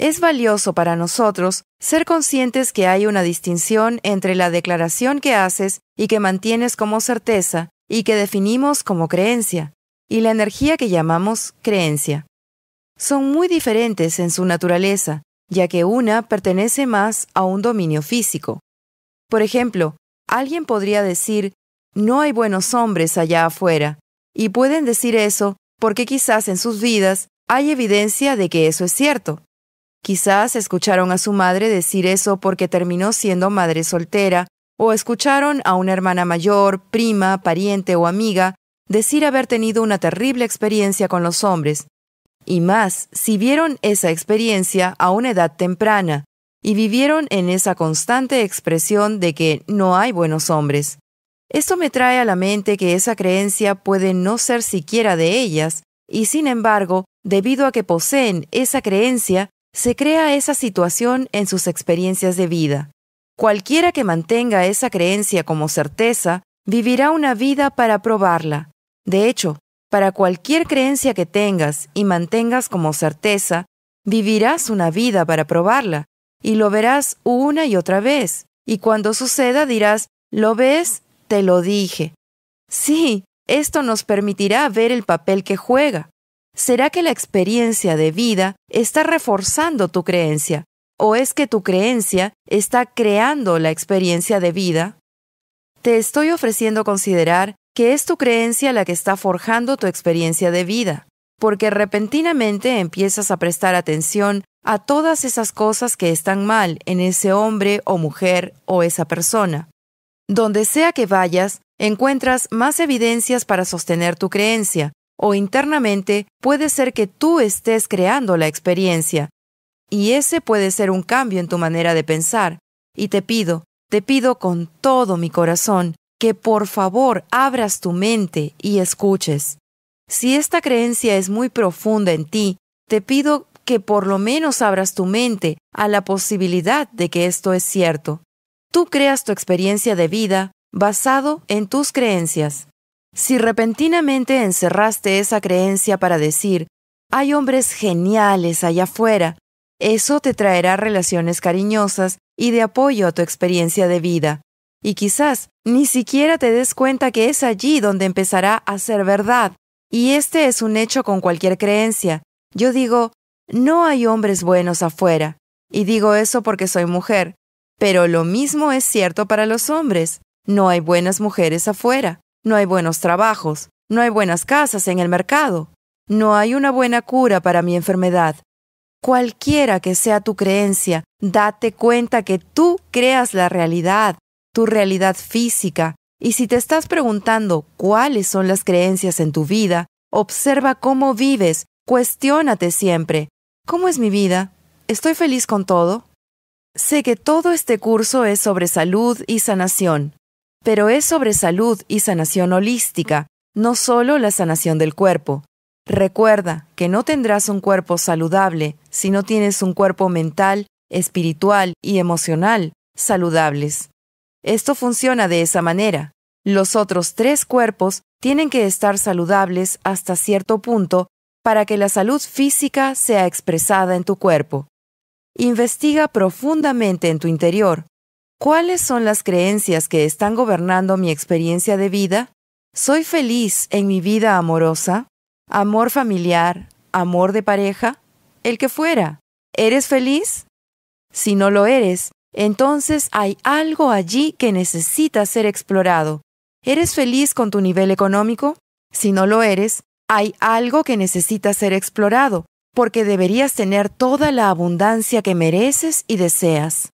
Es valioso para nosotros ser conscientes que hay una distinción entre la declaración que haces y que mantienes como certeza y que definimos como creencia, y la energía que llamamos creencia. Son muy diferentes en su naturaleza, ya que una pertenece más a un dominio físico. Por ejemplo, alguien podría decir, no hay buenos hombres allá afuera, y pueden decir eso porque quizás en sus vidas hay evidencia de que eso es cierto. Quizás escucharon a su madre decir eso porque terminó siendo madre soltera, o escucharon a una hermana mayor, prima, pariente o amiga decir haber tenido una terrible experiencia con los hombres. Y más, si vieron esa experiencia a una edad temprana y vivieron en esa constante expresión de que no hay buenos hombres. Esto me trae a la mente que esa creencia puede no ser siquiera de ellas, y sin embargo, debido a que poseen esa creencia, se crea esa situación en sus experiencias de vida. Cualquiera que mantenga esa creencia como certeza, vivirá una vida para probarla. De hecho, para cualquier creencia que tengas y mantengas como certeza, vivirás una vida para probarla, y lo verás una y otra vez. Y cuando suceda dirás, ¿lo ves? Te lo dije. Sí, esto nos permitirá ver el papel que juega. ¿Será que la experiencia de vida está reforzando tu creencia? ¿O es que tu creencia está creando la experiencia de vida? Te estoy ofreciendo considerar que es tu creencia la que está forjando tu experiencia de vida, porque repentinamente empiezas a prestar atención a todas esas cosas que están mal en ese hombre o mujer o esa persona. Donde sea que vayas, encuentras más evidencias para sostener tu creencia, o internamente puede ser que tú estés creando la experiencia. Y ese puede ser un cambio en tu manera de pensar. Y te pido, te pido con todo mi corazón, que por favor abras tu mente y escuches. Si esta creencia es muy profunda en ti, te pido que por lo menos abras tu mente a la posibilidad de que esto es cierto. Tú creas tu experiencia de vida basado en tus creencias. Si repentinamente encerraste esa creencia para decir, hay hombres geniales allá afuera, eso te traerá relaciones cariñosas y de apoyo a tu experiencia de vida. Y quizás ni siquiera te des cuenta que es allí donde empezará a ser verdad. Y este es un hecho con cualquier creencia. Yo digo, no hay hombres buenos afuera, y digo eso porque soy mujer, pero lo mismo es cierto para los hombres. No hay buenas mujeres afuera, no hay buenos trabajos, no hay buenas casas en el mercado, no hay una buena cura para mi enfermedad. Cualquiera que sea tu creencia, date cuenta que tú creas la realidad, tu realidad física, y si te estás preguntando cuáles son las creencias en tu vida, observa cómo vives, cuestiónate siempre, ¿Cómo es mi vida? ¿Estoy feliz con todo? Sé que todo este curso es sobre salud y sanación, pero es sobre salud y sanación holística, no solo la sanación del cuerpo. Recuerda que no tendrás un cuerpo saludable si no tienes un cuerpo mental, espiritual y emocional saludables. Esto funciona de esa manera. Los otros tres cuerpos tienen que estar saludables hasta cierto punto para que la salud física sea expresada en tu cuerpo. Investiga profundamente en tu interior. ¿Cuáles son las creencias que están gobernando mi experiencia de vida? ¿Soy feliz en mi vida amorosa? ¿Amor familiar? ¿Amor de pareja? El que fuera. ¿Eres feliz? Si no lo eres, entonces hay algo allí que necesita ser explorado. ¿Eres feliz con tu nivel económico? Si no lo eres, hay algo que necesita ser explorado, porque deberías tener toda la abundancia que mereces y deseas.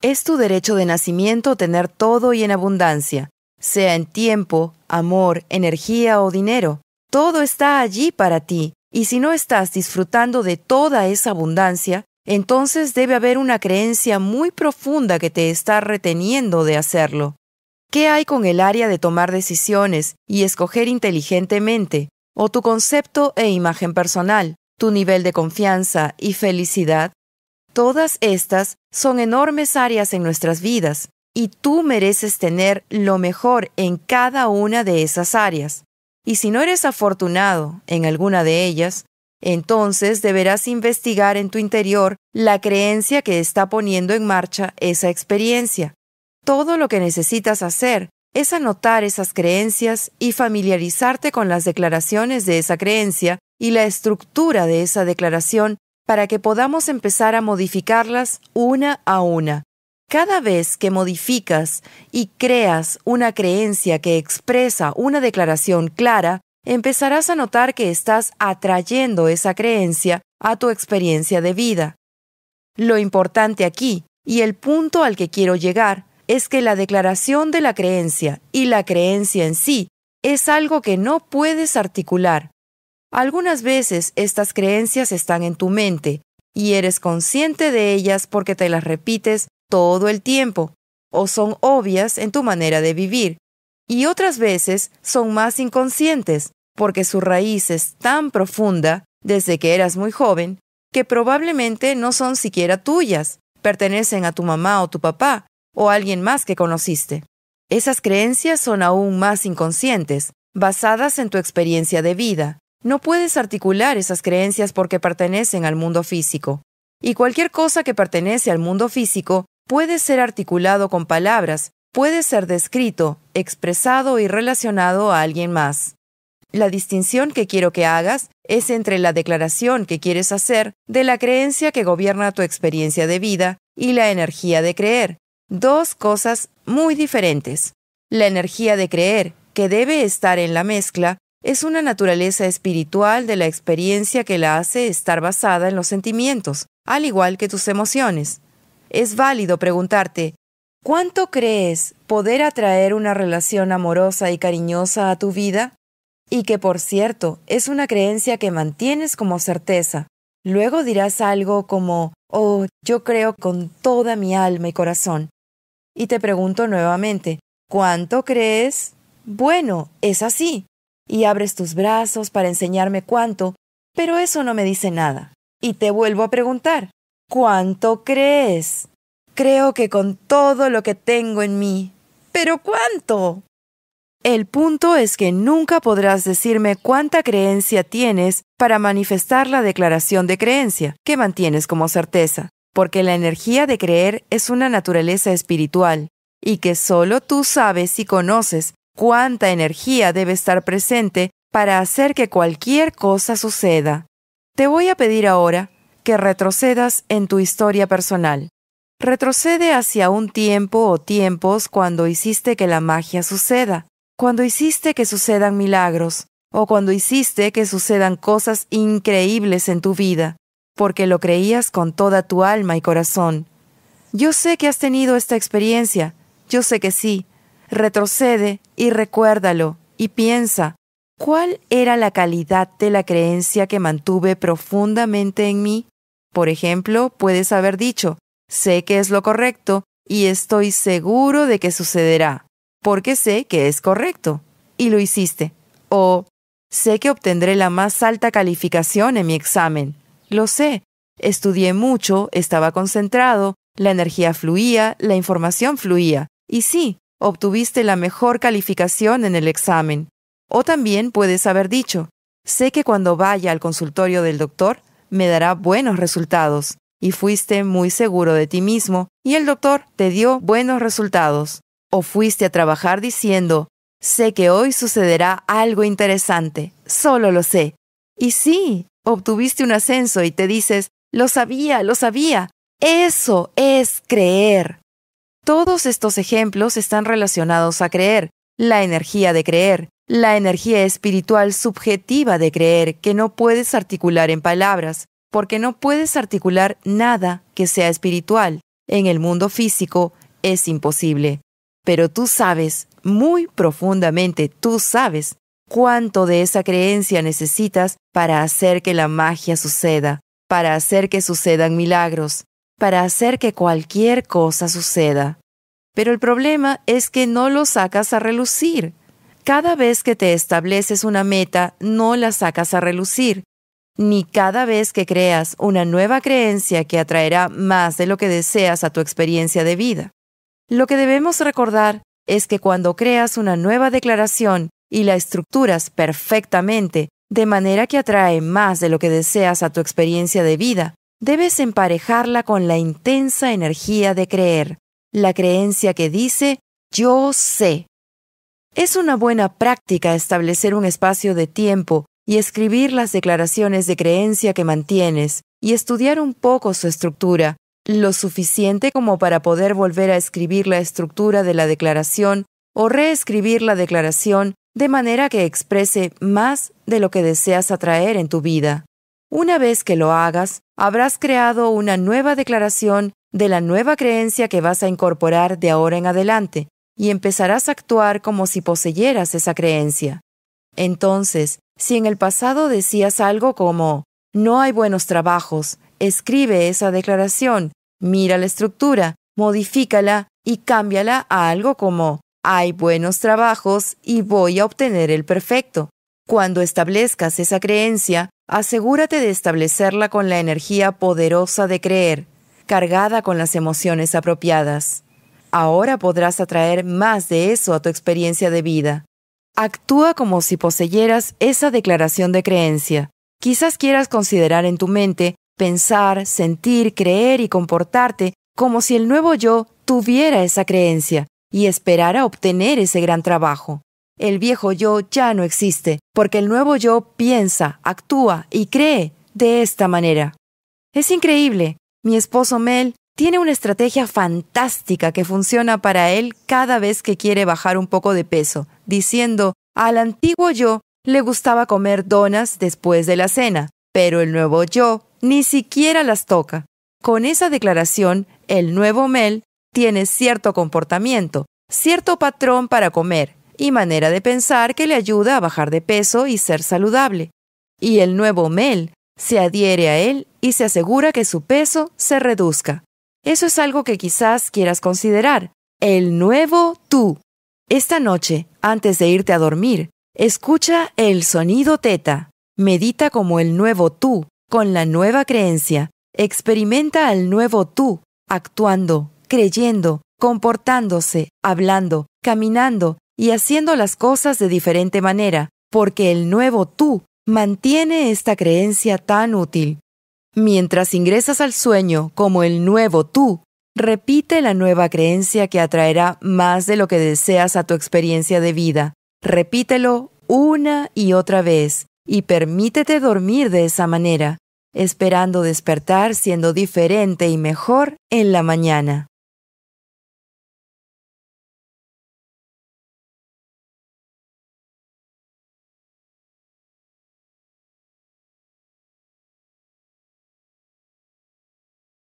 Es tu derecho de nacimiento tener todo y en abundancia, sea en tiempo, amor, energía o dinero. Todo está allí para ti, y si no estás disfrutando de toda esa abundancia, entonces debe haber una creencia muy profunda que te está reteniendo de hacerlo. ¿Qué hay con el área de tomar decisiones y escoger inteligentemente, o tu concepto e imagen personal, tu nivel de confianza y felicidad, todas estas son enormes áreas en nuestras vidas y tú mereces tener lo mejor en cada una de esas áreas. Y si no eres afortunado en alguna de ellas, Entonces deberás investigar en tu interior la creencia que está poniendo en marcha esa experiencia. Todo lo que necesitas hacer es anotar esas creencias y familiarizarte con las declaraciones de esa creencia y la estructura de esa declaración para que podamos empezar a modificarlas una a una. Cada vez que modificas y creas una creencia que expresa una declaración clara, empezarás a notar que estás atrayendo esa creencia a tu experiencia de vida. Lo importante aquí, y el punto al que quiero llegar, es que la declaración de la creencia y la creencia en sí es algo que no puedes articular. Algunas veces estas creencias están en tu mente y eres consciente de ellas porque te las repites todo el tiempo o son obvias en tu manera de vivir. Y otras veces son más inconscientes porque su raíz es tan profunda desde que eras muy joven que probablemente no son siquiera tuyas, pertenecen a tu mamá o tu papá o a alguien más que conociste. Esas creencias son aún más inconscientes, basadas en tu experiencia de vida. No puedes articular esas creencias porque pertenecen al mundo físico. Y cualquier cosa que pertenece al mundo físico puede ser articulado con palabras, puede ser descrito, expresado y relacionado a alguien más. La distinción que quiero que hagas es entre la declaración que quieres hacer de la creencia que gobierna tu experiencia de vida y la energía de creer. Dos cosas muy diferentes. La energía de creer, que debe estar en la mezcla, es una naturaleza espiritual de la experiencia que la hace estar basada en los sentimientos, al igual que tus emociones es válido preguntarte, ¿cuánto crees poder atraer una relación amorosa y cariñosa a tu vida? Y que, por cierto, es una creencia que mantienes como certeza. Luego dirás algo como, oh, yo creo con toda mi alma y corazón. Y te pregunto nuevamente, ¿cuánto crees? Bueno, es así. Y abres tus brazos para enseñarme cuánto, pero eso no me dice nada. Y te vuelvo a preguntar, ¿Cuánto crees? Creo que con todo lo que tengo en mí. ¿Pero cuánto? El punto es que nunca podrás decirme cuánta creencia tienes para manifestar la declaración de creencia que mantienes como certeza, porque la energía de creer es una naturaleza espiritual, y que solo tú sabes y conoces cuánta energía debe estar presente para hacer que cualquier cosa suceda. Te voy a pedir ahora que retrocedas en tu historia personal. Retrocede hacia un tiempo o tiempos cuando hiciste que la magia suceda, cuando hiciste que sucedan milagros, o cuando hiciste que sucedan cosas increíbles en tu vida, porque lo creías con toda tu alma y corazón. Yo sé que has tenido esta experiencia, yo sé que sí. Retrocede y recuérdalo, y piensa, ¿cuál era la calidad de la creencia que mantuve profundamente en mí? Por ejemplo, puedes haber dicho, sé que es lo correcto y estoy seguro de que sucederá, porque sé que es correcto, y lo hiciste. O, sé que obtendré la más alta calificación en mi examen. Lo sé. Estudié mucho, estaba concentrado, la energía fluía, la información fluía. Y sí, obtuviste la mejor calificación en el examen. O también puedes haber dicho, sé que cuando vaya al consultorio del doctor, me dará buenos resultados. Y fuiste muy seguro de ti mismo y el doctor te dio buenos resultados. O fuiste a trabajar diciendo, sé que hoy sucederá algo interesante, solo lo sé. Y sí, obtuviste un ascenso y te dices, lo sabía, lo sabía. Eso es creer. Todos estos ejemplos están relacionados a creer, la energía de creer, la energía espiritual subjetiva de creer que no puedes articular en palabras, porque no puedes articular nada que sea espiritual. En el mundo físico es imposible. Pero tú sabes, muy profundamente tú sabes, cuánto de esa creencia necesitas para hacer que la magia suceda, para hacer que sucedan milagros, para hacer que cualquier cosa suceda. Pero el problema es que no lo sacas a relucir. Cada vez que te estableces una meta, no la sacas a relucir, ni cada vez que creas una nueva creencia que atraerá más de lo que deseas a tu experiencia de vida. Lo que debemos recordar es que cuando creas una nueva declaración y la estructuras perfectamente, de manera que atrae más de lo que deseas a tu experiencia de vida, debes emparejarla con la intensa energía de creer, la creencia que dice yo sé. Es una buena práctica establecer un espacio de tiempo y escribir las declaraciones de creencia que mantienes y estudiar un poco su estructura, lo suficiente como para poder volver a escribir la estructura de la declaración o reescribir la declaración de manera que exprese más de lo que deseas atraer en tu vida. Una vez que lo hagas, habrás creado una nueva declaración de la nueva creencia que vas a incorporar de ahora en adelante, y empezarás a actuar como si poseyeras esa creencia. Entonces, si en el pasado decías algo como no hay buenos trabajos, escribe esa declaración, mira la estructura, modifícala y cámbiala a algo como hay buenos trabajos y voy a obtener el perfecto. Cuando establezcas esa creencia, asegúrate de establecerla con la energía poderosa de creer, cargada con las emociones apropiadas. Ahora podrás atraer más de eso a tu experiencia de vida. Actúa como si poseyeras esa declaración de creencia. Quizás quieras considerar en tu mente, pensar, sentir, creer y comportarte como si el nuevo yo tuviera esa creencia y esperara obtener ese gran trabajo. El viejo yo ya no existe, porque el nuevo yo piensa, actúa y cree de esta manera. Es increíble. Mi esposo Mel tiene una estrategia fantástica que funciona para él cada vez que quiere bajar un poco de peso, diciendo, al antiguo yo le gustaba comer donas después de la cena, pero el nuevo yo ni siquiera las toca. Con esa declaración, el nuevo Mel tiene cierto comportamiento, cierto patrón para comer y manera de pensar que le ayuda a bajar de peso y ser saludable. Y el nuevo Mel se adhiere a él y se asegura que su peso se reduzca. Eso es algo que quizás quieras considerar. El nuevo tú. Esta noche, antes de irte a dormir, escucha el sonido teta. Medita como el nuevo tú, con la nueva creencia. Experimenta al nuevo tú, actuando, creyendo, comportándose, hablando, caminando y haciendo las cosas de diferente manera, porque el nuevo tú mantiene esta creencia tan útil. Mientras ingresas al sueño como el nuevo tú, repite la nueva creencia que atraerá más de lo que deseas a tu experiencia de vida. Repítelo una y otra vez y permítete dormir de esa manera, esperando despertar siendo diferente y mejor en la mañana.